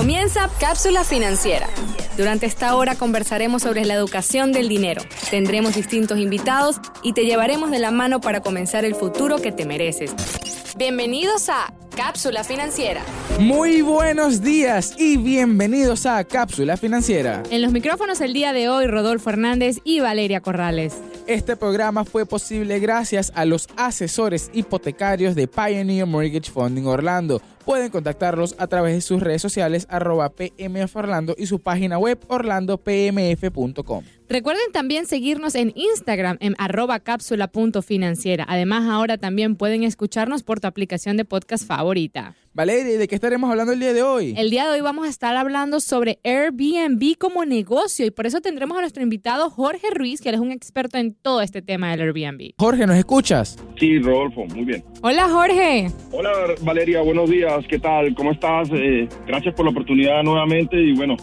Comienza Cápsula Financiera. Durante esta hora conversaremos sobre la educación del dinero. Tendremos distintos invitados y te llevaremos de la mano para comenzar el futuro que te mereces. Bienvenidos a Cápsula Financiera. Muy buenos días y bienvenidos a Cápsula Financiera. En los micrófonos el día de hoy, Rodolfo Hernández y Valeria Corrales. Este programa fue posible gracias a los asesores hipotecarios de Pioneer Mortgage Funding Orlando. Pueden contactarlos a través de sus redes sociales arroba PMF Orlando y su página web orlandopmf.com. Recuerden también seguirnos en Instagram en arroba cápsula.financiera. Además, ahora también pueden escucharnos por tu aplicación de podcast favorita. Valeria, ¿de qué estaremos hablando el día de hoy? El día de hoy vamos a estar hablando sobre Airbnb como negocio y por eso tendremos a nuestro invitado Jorge Ruiz, que él es un experto en todo este tema del Airbnb. Jorge, ¿nos escuchas? Sí, Rodolfo, muy bien. Hola Jorge. Hola Valeria, buenos días, ¿qué tal? ¿Cómo estás? Eh, gracias por la oportunidad nuevamente y bueno,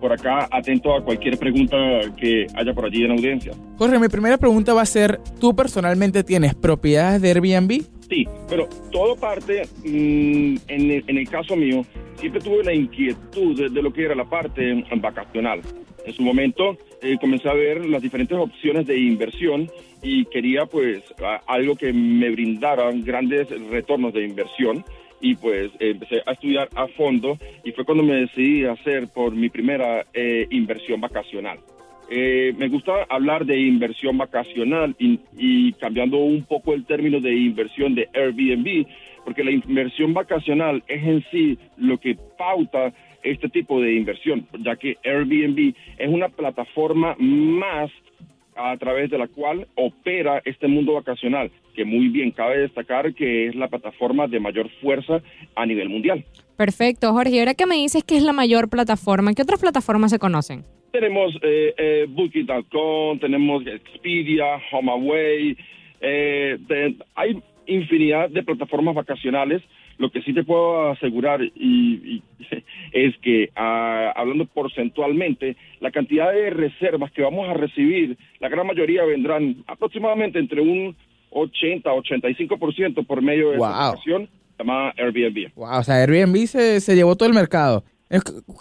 por acá atento a cualquier pregunta que haya por allí en la audiencia. Jorge, mi primera pregunta va a ser, ¿tú personalmente tienes propiedades de Airbnb? Sí, pero todo parte, mm, en, el, en, el, caso mío, siempre tuve la inquietud de, de, lo que era la parte vacacional. En su momento eh, comencé a ver las diferentes opciones de inversión y quería pues a, algo que me brindara grandes retornos de inversión y pues empecé a estudiar a fondo y fue cuando me decidí a hacer por mi primera eh, inversión vacacional. Eh, me gusta hablar de inversión vacacional y, y, cambiando un poco el término de inversión de Airbnb, porque la inversión vacacional es en sí lo que pauta este tipo de inversión, ya que Airbnb es una plataforma más a través de la cual opera este mundo vacacional, que muy bien cabe destacar que es la plataforma de mayor fuerza a nivel mundial. Perfecto, Jorge. Ahora que me dices que es la mayor plataforma, ¿qué otras plataformas se conocen? Tenemos eh, eh, Booking.com, tenemos Expedia, HomeAway, eh, de, hay infinidad de plataformas vacacionales. Lo que sí te puedo asegurar y, y es que uh, hablando porcentualmente, la cantidad de reservas que vamos a recibir, la gran mayoría vendrán aproximadamente entre un 80-85% por medio de wow. esta aplicación llamada Airbnb. Wow, o sea, Airbnb se, se llevó todo el mercado.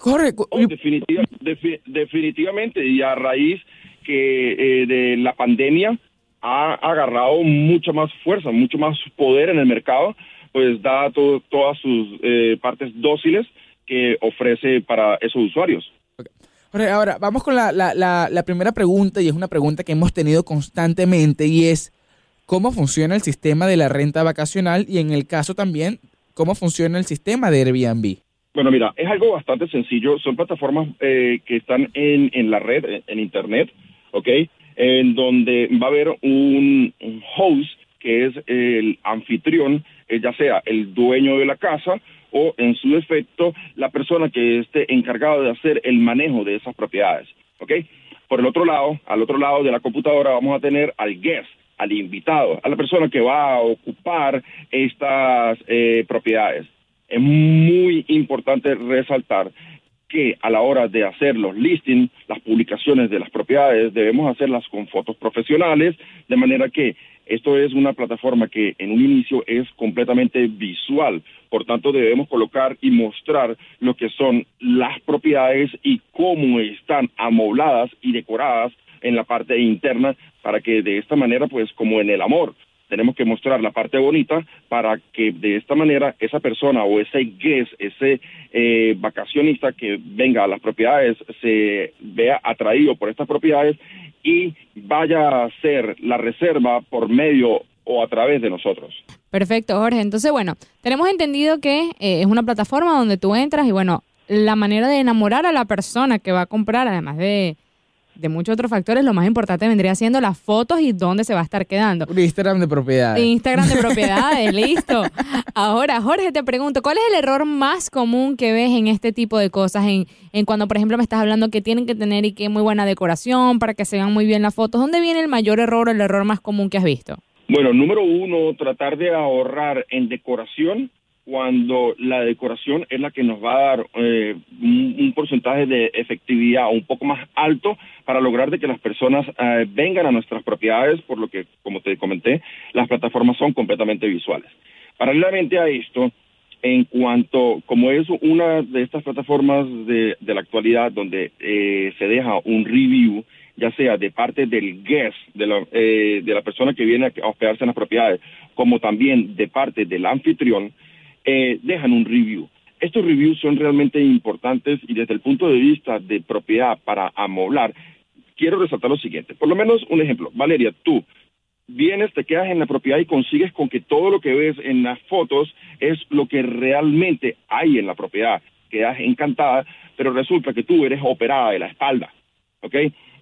Corre. Oh, definitiva, defi definitivamente, y a raíz que eh, de la pandemia ha agarrado mucha más fuerza, mucho más poder en el mercado, pues da todo, todas sus eh, partes dóciles que ofrece para esos usuarios. Okay. Jorge, ahora vamos con la, la, la, la, primera pregunta y es una pregunta que hemos tenido constantemente y es cómo funciona el sistema de la renta vacacional y en el caso también cómo funciona el sistema de Airbnb. Bueno, mira, es algo bastante sencillo. Son plataformas eh, que están en, en, la red, en, en Internet, ¿ok? En donde va a haber un, un host que es el anfitrión, ya sea el dueño de la casa o en su defecto la persona que esté encargada de hacer el manejo de esas propiedades, ¿ok? Por el otro lado, al otro lado de la computadora vamos a tener al guest, al invitado, a la persona que va a ocupar estas eh, propiedades. Es muy importante resaltar que a la hora de hacer los listings, las publicaciones de las propiedades, debemos hacerlas con fotos profesionales, de manera que esto es una plataforma que en un inicio es completamente visual, por tanto debemos colocar y mostrar lo que son las propiedades y cómo están amobladas y decoradas en la parte interna para que de esta manera, pues como en el amor, tenemos que mostrar la parte bonita para que de esta manera esa persona o ese guest, ese eh, vacacionista que venga a las propiedades se vea atraído por estas propiedades y vaya a hacer la reserva por medio o a través de nosotros. Perfecto, Jorge. Entonces, bueno, tenemos entendido que eh, es una plataforma donde tú entras y, bueno, la manera de enamorar a la persona que va a comprar, además de, de muchos otros factores, lo más importante vendría siendo las fotos y dónde se va a estar quedando. Un Instagram de propiedades. Instagram de propiedades, listo. Ahora, Jorge, te pregunto, ¿cuál es el error más común que ves en este tipo de cosas? En, en cuando, por ejemplo, me estás hablando que tienen que tener y que muy buena decoración para que se vean muy bien las fotos. ¿Dónde viene el mayor error o el error más común que has visto? Bueno, número uno, tratar de ahorrar en decoración cuando la decoración es la que nos va a dar eh, un, porcentaje de efectividad un poco más alto para lograr de que las personas eh, vengan a nuestras propiedades, por lo que, como te comenté, las plataformas son completamente visuales. Paralelamente a esto, en cuanto, como es una de estas plataformas de, de la actualidad donde eh, se deja un review, ya sea de parte del guest, de la, eh, de la persona que viene a hospedarse en las propiedades, como también de parte del anfitrión, eh, dejan un review. Estos reviews son realmente importantes y desde el punto de vista de propiedad para amoblar, quiero resaltar lo siguiente. Por lo menos un ejemplo. Valeria, tú vienes, te quedas en la propiedad y consigues con que todo lo que ves en las fotos es lo que realmente hay en la propiedad. Quedas encantada, pero resulta que tú eres operada de la espalda, ¿ok?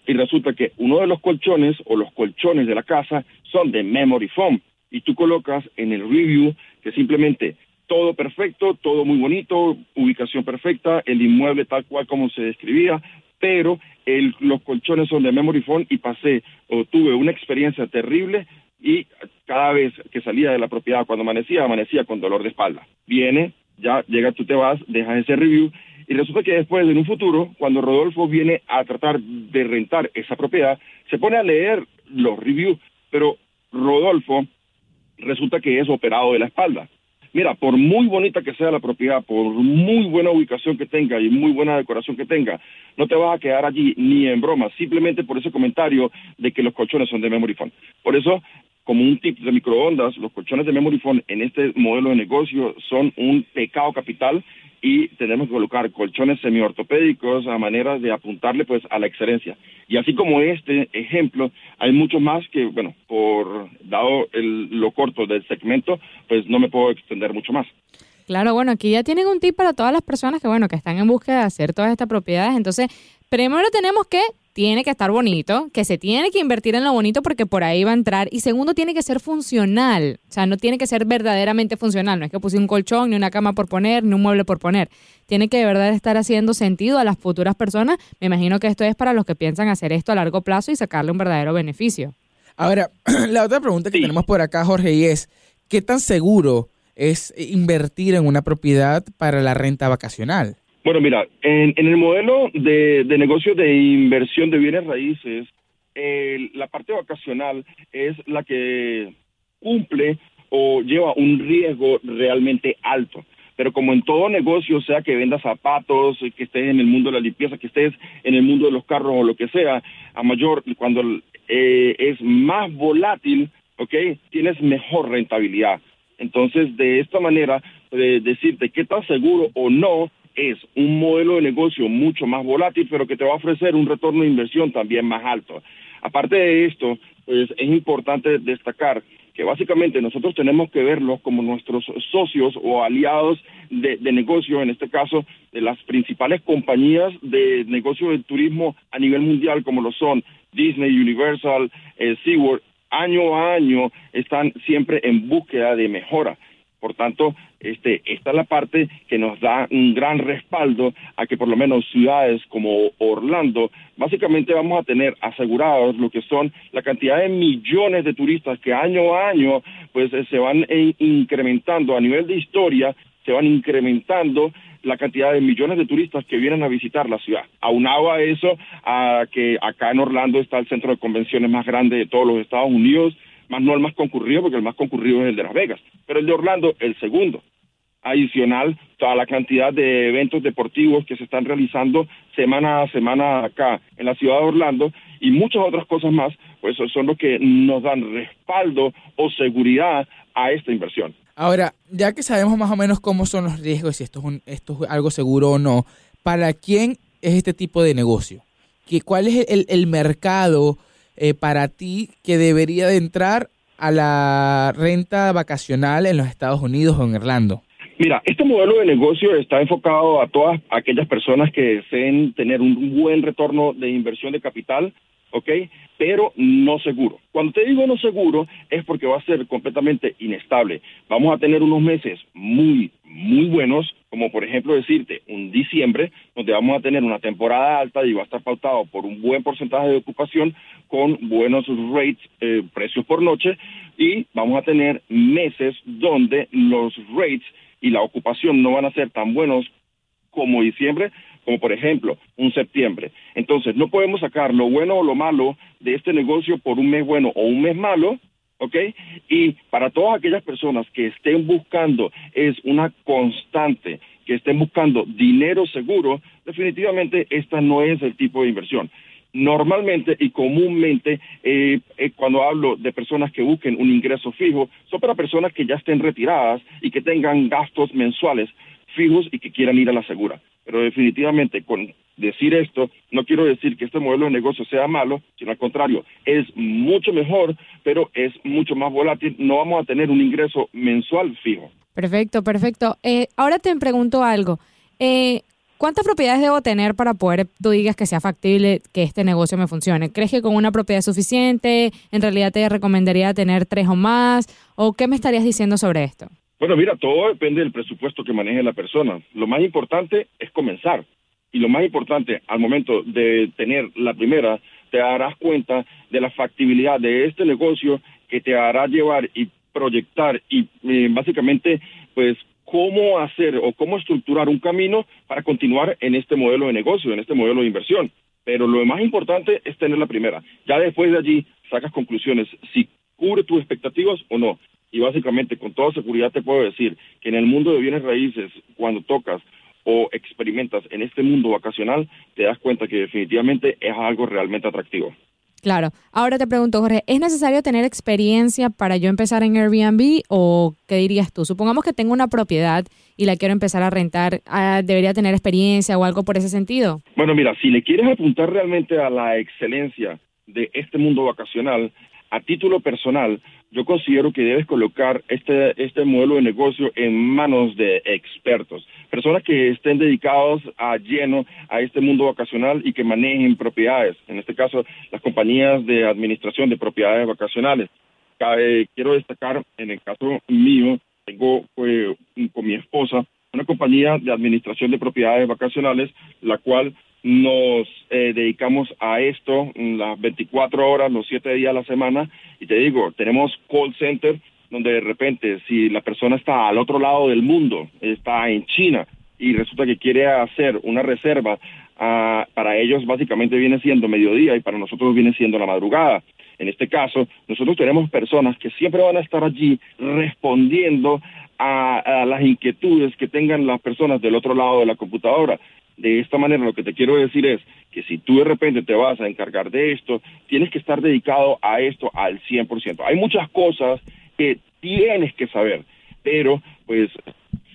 Y resulta que uno de los colchones o los colchones de la casa son de memory foam y tú colocas en el review que simplemente todo perfecto, todo muy bonito, ubicación perfecta, el inmueble tal cual como se describía, pero el, los colchones son de memory foam y pasé o tuve una experiencia terrible y cada vez que salía de la propiedad, cuando amanecía, amanecía con dolor de espalda. Viene, ya llega, tú te vas, dejas ese review y resulta que después, en un futuro, cuando Rodolfo viene a tratar de rentar esa propiedad, se pone a leer los reviews, pero Rodolfo resulta que es operado de la espalda. Mira, por muy bonita que sea la propiedad, por muy buena ubicación que tenga y muy buena decoración que tenga, no te vas a quedar allí ni en broma, simplemente por ese comentario de que los colchones son de memory foam. Por eso, como un tip de microondas, los colchones de memory foam en este modelo de negocio son un pecado capital y tenemos que colocar colchones semiortopédicos a manera de apuntarle pues a la excelencia. Y así como este ejemplo, hay muchos más que, bueno, por dado el, lo corto del segmento, pues no me puedo extender mucho más. Claro, bueno, aquí ya tienen un tip para todas las personas que, bueno, que están en búsqueda de hacer todas estas propiedades. Entonces, primero tenemos que tiene que estar bonito, que se tiene que invertir en lo bonito porque por ahí va a entrar. Y segundo, tiene que ser funcional. O sea, no tiene que ser verdaderamente funcional. No es que puse un colchón, ni una cama por poner, ni un mueble por poner. Tiene que de verdad estar haciendo sentido a las futuras personas. Me imagino que esto es para los que piensan hacer esto a largo plazo y sacarle un verdadero beneficio. Ahora, la otra pregunta que tenemos por acá, Jorge, y es, ¿qué tan seguro es invertir en una propiedad para la renta vacacional? Bueno, mira, en, el modelo de, negocio de inversión de bienes raíces, la parte vacacional es la que cumple o lleva un riesgo realmente alto. Pero como en todo negocio, sea que vendas zapatos, que estés en el mundo de la limpieza, que estés en el mundo de los carros o lo que sea, a mayor, cuando eh, es más volátil, ¿ok? Tienes mejor rentabilidad. Entonces, de esta manera, de decirte qué tan seguro o no es un modelo de negocio mucho más volátil, pero que te va a ofrecer un retorno de inversión también más alto. Aparte de esto, pues es importante destacar que básicamente nosotros tenemos que verlos como nuestros socios o aliados de, negocio, en este caso de las principales compañías de negocio de turismo a nivel mundial, como lo son Disney, Universal, eh, SeaWorld, año a año están siempre en búsqueda de mejora. Por tanto, este, esta es la parte que nos da un gran respaldo a que por lo menos ciudades como Orlando, básicamente vamos a tener asegurados lo que son la cantidad de millones de turistas que año a año pues eh, se van eh, incrementando a nivel de historia, se van incrementando la cantidad de millones de turistas que vienen a visitar la ciudad. Aunado a eso, a que acá en Orlando está el centro de convenciones más grande de todos los Estados Unidos, más no el más concurrido, porque el más concurrido es el de Las Vegas, pero el de Orlando, el segundo. Adicional, toda la cantidad de eventos deportivos que se están realizando semana a semana acá en la ciudad de Orlando y muchas otras cosas más, pues son lo que nos dan respaldo o seguridad a esta inversión. Ahora, ya que sabemos más o menos cómo son los riesgos, si esto es, un, esto es algo seguro o no, ¿para quién es este tipo de negocio? ¿Qué, ¿Cuál es el, el mercado eh, para ti que debería de entrar a la renta vacacional en los Estados Unidos o en Orlando? Mira, este modelo de negocio está enfocado a todas aquellas personas que deseen tener un buen retorno de inversión de capital ¿ok? Pero no seguro. Cuando te digo no seguro es porque va a ser completamente inestable. Vamos a tener unos meses muy, muy buenos, como por ejemplo decirte un diciembre, donde vamos a tener una temporada alta y va a estar pautado por un buen porcentaje de ocupación con buenos rates, eh, precios por noche, y vamos a tener meses donde los rates y la ocupación no van a ser tan buenos como diciembre, como por ejemplo un septiembre. Entonces, no podemos sacar lo bueno o lo malo de este negocio por un mes bueno o un mes malo, ¿ok? Y para todas aquellas personas que estén buscando es una constante, que estén buscando dinero seguro, definitivamente esta no es el tipo de inversión. Normalmente y comúnmente, eh, eh, cuando hablo de personas que busquen un ingreso fijo, son para personas que ya estén retiradas y que tengan gastos mensuales fijos y que quieran ir a la segura. Pero definitivamente con decir esto, no quiero decir que este modelo de negocio sea malo, sino al contrario, es mucho mejor, pero es mucho más volátil. No vamos a tener un ingreso mensual fijo. Perfecto, perfecto. Eh, ahora te pregunto algo. Eh, ¿Cuántas propiedades debo tener para poder, tú digas que sea factible que este negocio me funcione? ¿Crees que con una propiedad suficiente? ¿En realidad te recomendaría tener tres o más? ¿O qué me estarías diciendo sobre esto? Bueno, mira, todo depende del presupuesto que maneje la persona. Lo más importante es comenzar. Y lo más importante, al momento de tener la primera, te darás cuenta de la factibilidad de este negocio que te hará llevar y proyectar y eh, básicamente, pues, cómo hacer o cómo estructurar un camino para continuar en este modelo de negocio, en este modelo de inversión. Pero lo más importante es tener la primera. Ya después de allí sacas conclusiones si cubre tus expectativas o no. Y básicamente, con toda seguridad te puedo decir que en el mundo de bienes raíces, cuando tocas o experimentas en este mundo vacacional, te das cuenta que definitivamente es algo realmente atractivo. Claro. Ahora te pregunto, Jorge, ¿es necesario tener experiencia para yo empezar en Airbnb o qué dirías tú? Supongamos que tengo una propiedad y la quiero empezar a rentar, ah, ¿debería tener experiencia o algo por ese sentido? Bueno, mira, si le quieres apuntar realmente a la excelencia de este mundo vacacional, a título personal, yo considero que debes colocar este, este modelo de negocio en manos de expertos, personas que estén dedicados a lleno a este mundo vacacional y que manejen propiedades, en este caso las compañías de administración de propiedades vacacionales. quiero destacar, en el caso mío, tengo con mi esposa una compañía de administración de propiedades vacacionales, la cual nos eh, dedicamos a esto las 24 horas, los 7 días a la semana, y te digo, tenemos call center donde de repente si la persona está al otro lado del mundo, está en China, y resulta que quiere hacer una reserva, ah, para ellos básicamente viene siendo mediodía y para nosotros viene siendo la madrugada. En este caso, nosotros tenemos personas que siempre van a estar allí respondiendo a, las inquietudes que tengan las personas del otro lado de la computadora. De esta manera lo que te quiero decir es que si tú de repente te vas a encargar de esto, tienes que estar dedicado a esto al 100%. Hay muchas cosas que tienes que saber, pero pues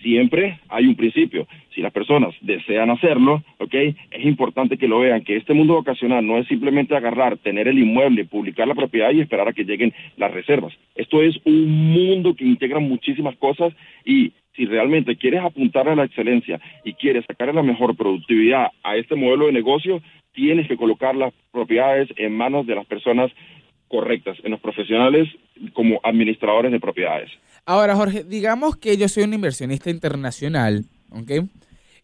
siempre hay un principio. Si las personas desean hacerlo, ¿ok? Es importante que lo vean, que este mundo vacacional no es simplemente agarrar, tener el inmueble, publicar la propiedad y esperar a que lleguen las reservas. Esto es un mundo que integra muchísimas cosas y si realmente quieres apuntar a la excelencia y quieres sacar la mejor productividad a este modelo de negocio, tienes que colocar las propiedades en manos de las personas correctas, en los profesionales como administradores de propiedades. Ahora, Jorge, digamos que yo soy un inversionista internacional, ¿ok?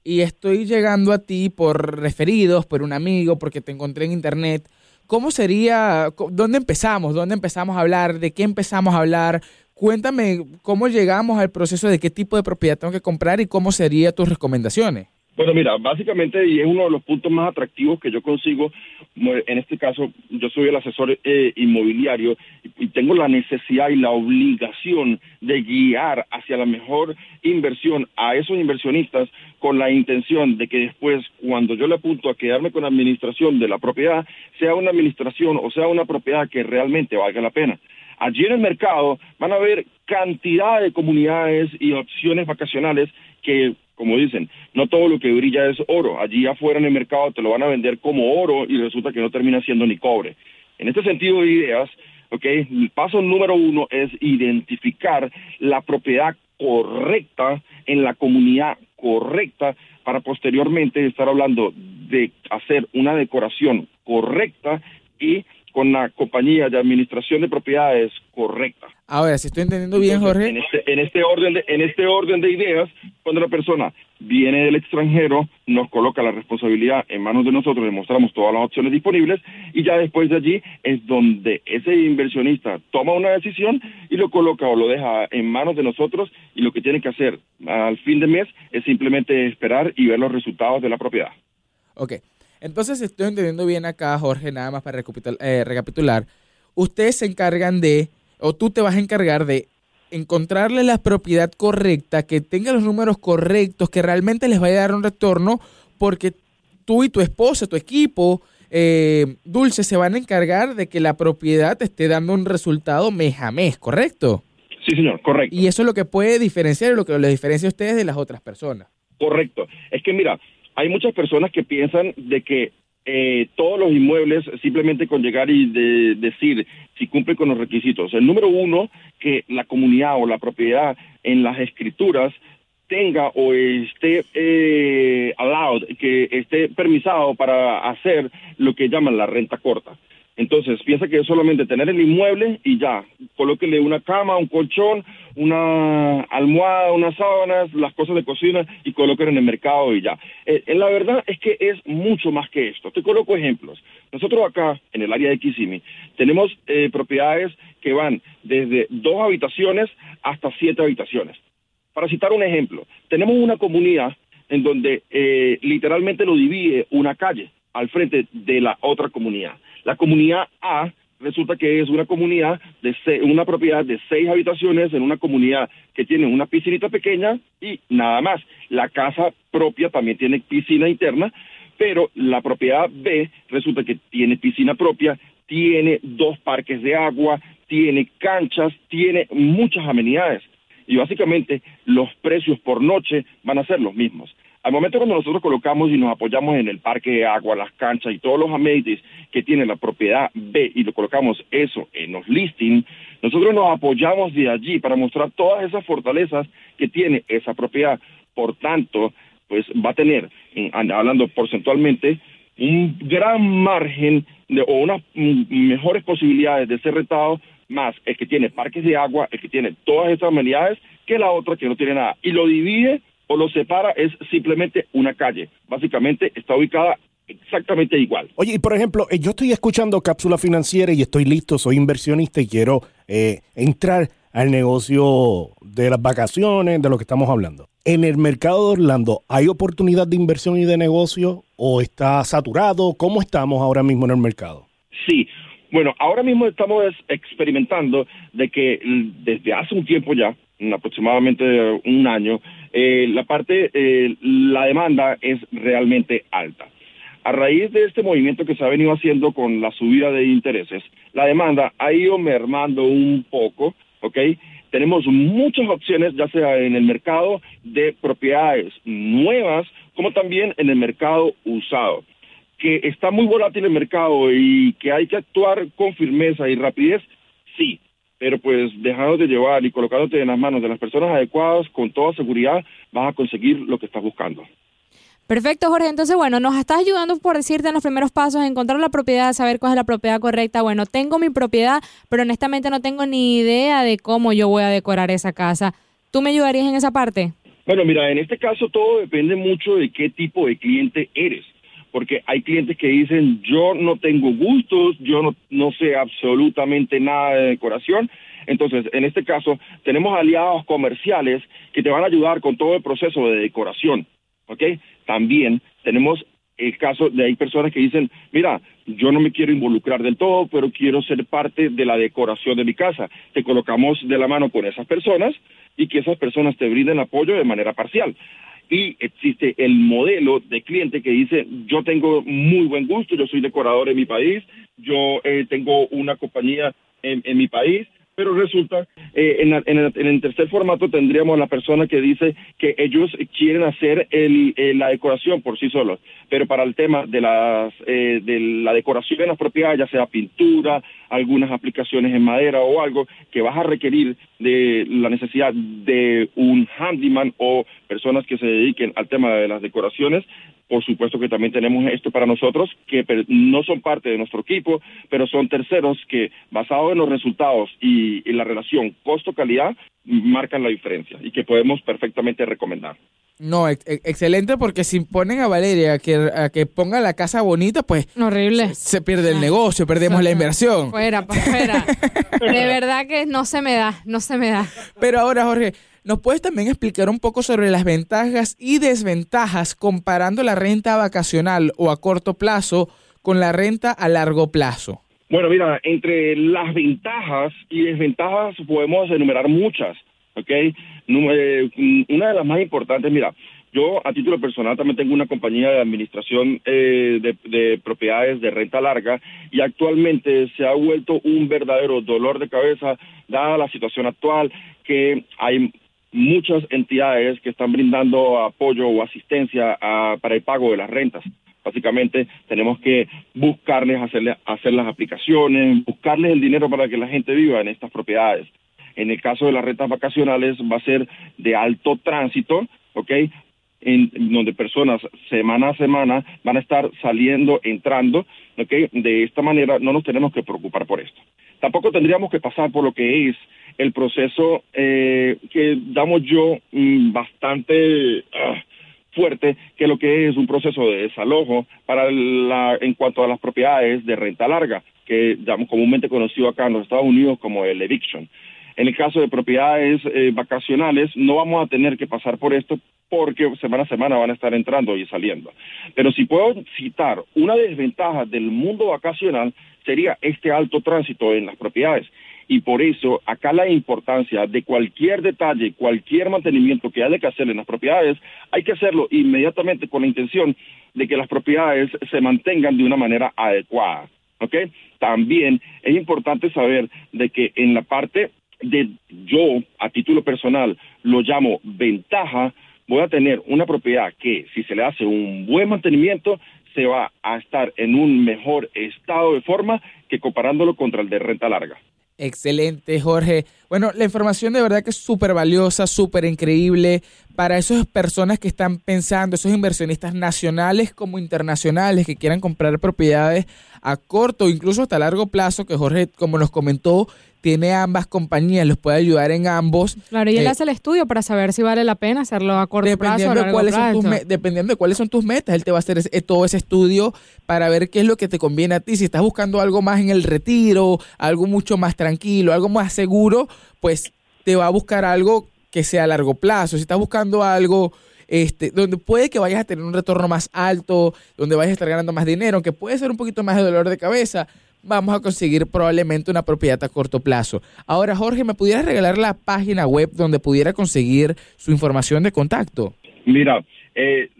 Y estoy llegando a ti por referidos, por un amigo, porque te encontré en internet. ¿Cómo sería, dónde empezamos? ¿Dónde empezamos a hablar? ¿De qué empezamos a hablar? Cuéntame cómo llegamos al proceso de qué tipo de propiedad tengo que comprar y cómo serían tus recomendaciones. Bueno, mira, básicamente, y es uno de los puntos más atractivos que yo consigo, en este caso, yo soy el asesor eh, inmobiliario y, tengo la necesidad y la obligación de guiar hacia la mejor inversión a esos inversionistas con la intención de que después, cuando yo le apunto a quedarme con la administración de la propiedad, sea una administración o sea una propiedad que realmente valga la pena. Allí en el mercado van a haber cantidad de comunidades y opciones vacacionales que, como dicen, no todo lo que brilla es oro. Allí afuera en el mercado te lo van a vender como oro y resulta que no termina siendo ni cobre. En este sentido de ideas, okay, el paso número uno es identificar la propiedad correcta en la comunidad correcta para posteriormente estar hablando de hacer una decoración correcta y con la compañía de administración de propiedades correcta. Ahora, si estoy entendiendo bien, Jorge. En este, en este, orden de, en este orden de ideas, cuando la persona viene del extranjero, nos coloca la responsabilidad en manos de nosotros, le mostramos todas las opciones disponibles y ya después de allí es donde ese inversionista toma una decisión y lo coloca o lo deja en manos de nosotros y lo que tiene que hacer al fin de mes es simplemente esperar y ver los resultados de la propiedad. Ok. Entonces, estoy entendiendo bien acá, Jorge, nada más para recapitular, eh, recapitular. Ustedes se encargan de o tú te vas a encargar de encontrarle la propiedad correcta, que tenga los números correctos, que realmente les vaya a dar un retorno, porque tú y tu esposa, tu equipo, eh, Dulce, se van a encargar de que la propiedad te esté dando un resultado mes a mes, ¿correcto? Sí, señor, correcto. Y eso es lo que puede diferenciar, lo que les diferencia a ustedes de las otras personas. Correcto. Es que mira, hay muchas personas que piensan de que eh, todos los inmuebles simplemente con llegar y de, decir si cumple con los requisitos. El número uno, que la comunidad o la propiedad en las escrituras tenga o esté eh, allowed, que esté permisado para hacer lo que llaman la renta corta. Entonces, piensa que es solamente tener el inmueble y ya, colóquele una cama, un colchón, una almohada, unas sábanas, las cosas de cocina y colóquenlo en el mercado y ya. Eh, la verdad es que es mucho más que esto. Te coloco ejemplos. Nosotros acá, en el área de Kissimmee, tenemos eh, propiedades que van desde dos habitaciones hasta siete habitaciones. Para citar un ejemplo, tenemos una comunidad en donde eh, literalmente lo divide una calle al frente de la otra comunidad. La comunidad A resulta que es una comunidad de una propiedad de seis habitaciones en una comunidad que tiene una piscinita pequeña y nada más. La casa propia también tiene piscina interna, pero la propiedad B resulta que tiene piscina propia, tiene dos parques de agua, tiene canchas, tiene muchas amenidades. Y básicamente los precios por noche van a ser los mismos. Al momento cuando nosotros colocamos y nos apoyamos en el parque de agua, las canchas y todos los amenities que tiene la propiedad B y lo colocamos eso en los listings, nosotros nos apoyamos de allí para mostrar todas esas fortalezas que tiene esa propiedad. Por tanto, pues va a tener, hablando porcentualmente, un gran margen de, o unas mejores posibilidades de ser retado más el que tiene parques de agua, el que tiene todas esas amenidades, que la otra que no tiene nada. Y lo divide o lo separa es simplemente una calle. Básicamente está ubicada exactamente igual. Oye, y por ejemplo, eh, yo estoy escuchando cápsula financiera y estoy listo, soy inversionista y quiero eh, entrar al negocio de las vacaciones, de lo que estamos hablando. En el mercado de Orlando, ¿hay oportunidad de inversión y de negocio o está saturado? ¿Cómo estamos ahora mismo en el mercado? Sí, bueno, ahora mismo estamos experimentando de que desde hace un tiempo ya, aproximadamente un año, eh, la parte, eh, la demanda es realmente alta. A raíz de este movimiento que se ha venido haciendo con la subida de intereses, la demanda ha ido mermando un poco, ¿ok? Tenemos muchas opciones, ya sea en el mercado de propiedades nuevas, como también en el mercado usado. Que está muy volátil el mercado y que hay que actuar con firmeza y rapidez, sí, pero pues dejándote llevar y colocándote en las manos de las personas adecuadas, con toda seguridad vas a conseguir lo que estás buscando. Perfecto, Jorge. Entonces, bueno, nos estás ayudando por decirte en los primeros pasos, encontrar la propiedad, saber cuál es la propiedad correcta. Bueno, tengo mi propiedad, pero honestamente no tengo ni idea de cómo yo voy a decorar esa casa. ¿Tú me ayudarías en esa parte? Bueno, mira, en este caso todo depende mucho de qué tipo de cliente eres porque hay clientes que dicen yo no tengo gustos, yo no, no sé absolutamente nada de decoración. Entonces, en este caso, tenemos aliados comerciales que te van a ayudar con todo el proceso de decoración. ¿Ok? También tenemos el caso de hay personas que dicen, mira, yo no me quiero involucrar del todo, pero quiero ser parte de la decoración de mi casa. Te colocamos de la mano con esas personas y que esas personas te brinden apoyo de manera parcial y existe el modelo de cliente que dice yo tengo muy buen gusto, yo soy decorador en mi país, yo eh, tengo una compañía en, en mi país pero resulta, eh, en, el, tercer formato tendríamos la persona que dice que ellos quieren hacer el, eh, la decoración por sí solos, pero para el tema de, las, eh, de la decoración en las propiedades, ya sea pintura, algunas aplicaciones en madera o algo, que vas a requerir de la necesidad de un handyman o personas que se dediquen al tema de las decoraciones, por supuesto que también tenemos esto para nosotros, que no son parte de nuestro equipo, pero son terceros que, basados en los resultados y, en la relación costo-calidad, marcan la diferencia y que podemos perfectamente recomendar. No, excelente porque si ponen a Valeria a que, a que ponga la casa bonita, pues horrible. Se, pierde el negocio, perdemos la inversión. Fuera, fuera. De verdad que no se me da, no se me da. Pero ahora, Jorge, ¿Nos puedes también explicar un poco sobre las ventajas y desventajas comparando la renta vacacional o a corto plazo con la renta a largo plazo? Bueno, mira, entre las ventajas y desventajas podemos enumerar muchas, ¿ok? Eh, una de las más importantes, mira, yo a título personal también tengo una compañía de administración eh, de, propiedades de renta larga y actualmente se ha vuelto un verdadero dolor de cabeza dada la situación actual que hay muchas entidades que están brindando apoyo o asistencia para el pago de las rentas. Básicamente tenemos que buscarles hacerle, hacer las aplicaciones, buscarles el dinero para que la gente viva en estas propiedades. En el caso de las rentas vacacionales va a ser de alto tránsito, ¿ok? en donde personas semana a semana van a estar saliendo, entrando, ¿ok? De esta manera no nos tenemos que preocupar por esto. Tampoco tendríamos que pasar por lo que es el proceso eh, que damos yo mm, bastante ah, fuerte, que lo que es un proceso de desalojo para la, en cuanto a las propiedades de renta larga, que damos comúnmente conocido acá en los Estados Unidos como el eviction. En el caso de propiedades eh, vacacionales, no vamos a tener que pasar por esto porque semana a semana van a estar entrando y saliendo. Pero si puedo citar una desventaja del mundo vacacional, sería este alto tránsito en las propiedades. Y por eso acá la importancia de cualquier detalle, cualquier mantenimiento que haya que hacer en las propiedades, hay que hacerlo inmediatamente con la intención de que las propiedades se mantengan de una manera adecuada. ¿ok? También es importante saber de que en la parte de yo, a título personal, lo llamo ventaja, voy a tener una propiedad que si se le hace un buen mantenimiento, se va a estar en un mejor estado de forma que comparándolo contra el de renta larga. Excelente, Jorge. Bueno, la información de verdad que es súper valiosa, súper increíble para esas personas que están pensando, esos inversionistas nacionales como internacionales que quieran comprar propiedades a corto, incluso hasta largo plazo, que Jorge, como nos comentó, tiene ambas compañías, los puede ayudar en ambos. Claro, y él eh, hace el estudio para saber si vale la pena hacerlo a corto plazo o a largo cuáles plazo. Son tus dependiendo de cuáles son tus metas, él te va a hacer eh, todo ese estudio para ver qué es lo que te conviene a ti. Si estás buscando algo más en el retiro, algo mucho más tranquilo, algo más seguro, pues te va a buscar algo que sea a largo plazo. Si estás buscando algo este, donde puede que vayas a tener un retorno más alto, donde vayas a estar ganando más dinero, aunque puede ser un poquito más de dolor de cabeza, vamos a conseguir probablemente una propiedad a corto plazo. Ahora, Jorge, ¿me pudieras regalar la página web donde pudiera conseguir su información de contacto? Mira, eh,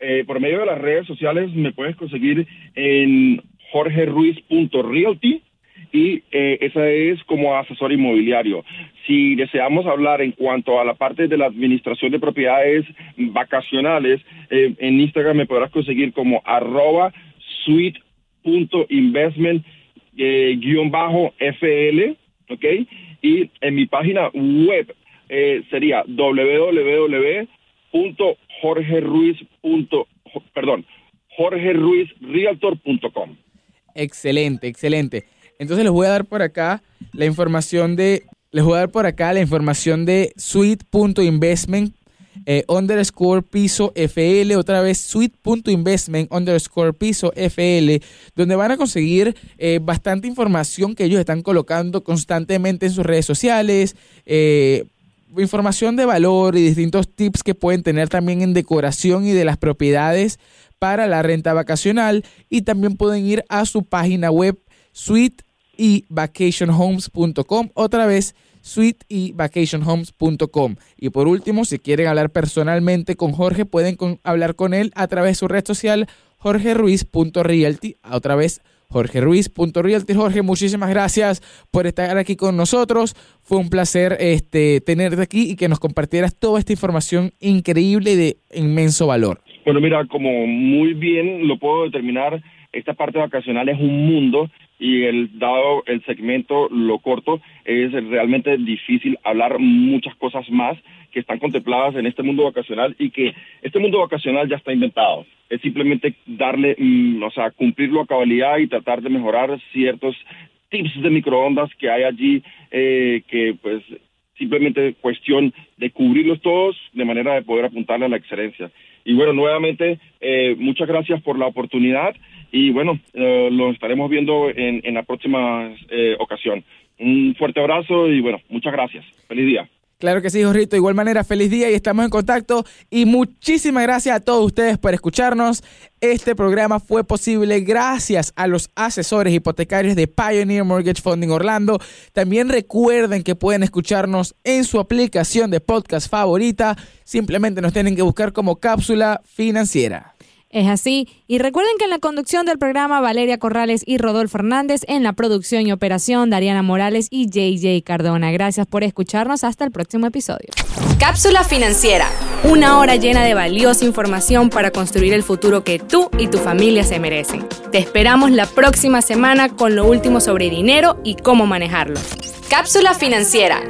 eh, por medio de las redes sociales me puedes conseguir en jorgeruiz.realty y eh, esa es como asesor inmobiliario. Si deseamos hablar en cuanto a la parte de la administración de propiedades vacacionales, en Instagram me podrás conseguir como arroba suite.investment eh, guion bajo FL, ¿ok? Y en mi página web eh, sería www.jorgeruiz. Perdón, jorgeruizrealtor.com. Excelente, excelente. Entonces les voy a dar por acá la información de les voy a dar por acá la información de suite.investment eh, underscore piso FL, otra vez suite.investment underscore piso FL, donde van a conseguir eh, bastante información que ellos están colocando constantemente en sus redes sociales. Eh, información de valor y distintos tips que pueden tener también en decoración y de las propiedades para la renta vacacional y también pueden ir a su página web suite y vacationhomes.com otra vez suite y vacationhomes.com. Y por último, si quieren hablar personalmente con Jorge, pueden hablar con él a través de su red social jorgeruiz.realty. Otra vez jorgeruiz.realty. Jorge, muchísimas gracias por estar aquí con nosotros. Fue un placer este, tenerte aquí y que nos compartieras toda esta información increíble de inmenso valor. Bueno, mira, como muy bien lo puedo determinar, esta parte vacacional es un mundo y el dado el segmento lo corto es realmente difícil hablar muchas cosas más que están contempladas en este mundo vacacional y que este mundo vacacional ya está inventado. Es simplemente darle mm, o sea cumplirlo a cabalidad y tratar de mejorar ciertos tips de microondas que hay allí eh, que pues simplemente cuestión de cubrirlos todos de manera de poder apuntarle a la excelencia y bueno nuevamente eh, muchas gracias por la oportunidad y bueno, eh, lo estaremos viendo en, en la próxima eh, ocasión. Un fuerte abrazo y bueno, muchas gracias. Feliz día. Claro que sí, Jorrito. De igual manera, feliz día y estamos en contacto. Y muchísimas gracias a todos ustedes por escucharnos. Este programa fue posible gracias a los asesores hipotecarios de Pioneer Mortgage Funding Orlando. También recuerden que pueden escucharnos en su aplicación de podcast favorita. Simplemente nos tienen que buscar como cápsula financiera. Es así. Y recuerden que en la conducción del programa Valeria Corrales y Rodolfo Fernández, en la producción y operación Dariana Morales y JJ Cardona. Gracias por escucharnos. Hasta el próximo episodio. Cápsula financiera. Una hora llena de valiosa información para construir el futuro que tú y tu familia se merecen. Te esperamos la próxima semana con lo último sobre dinero y cómo manejarlo. Cápsula financiera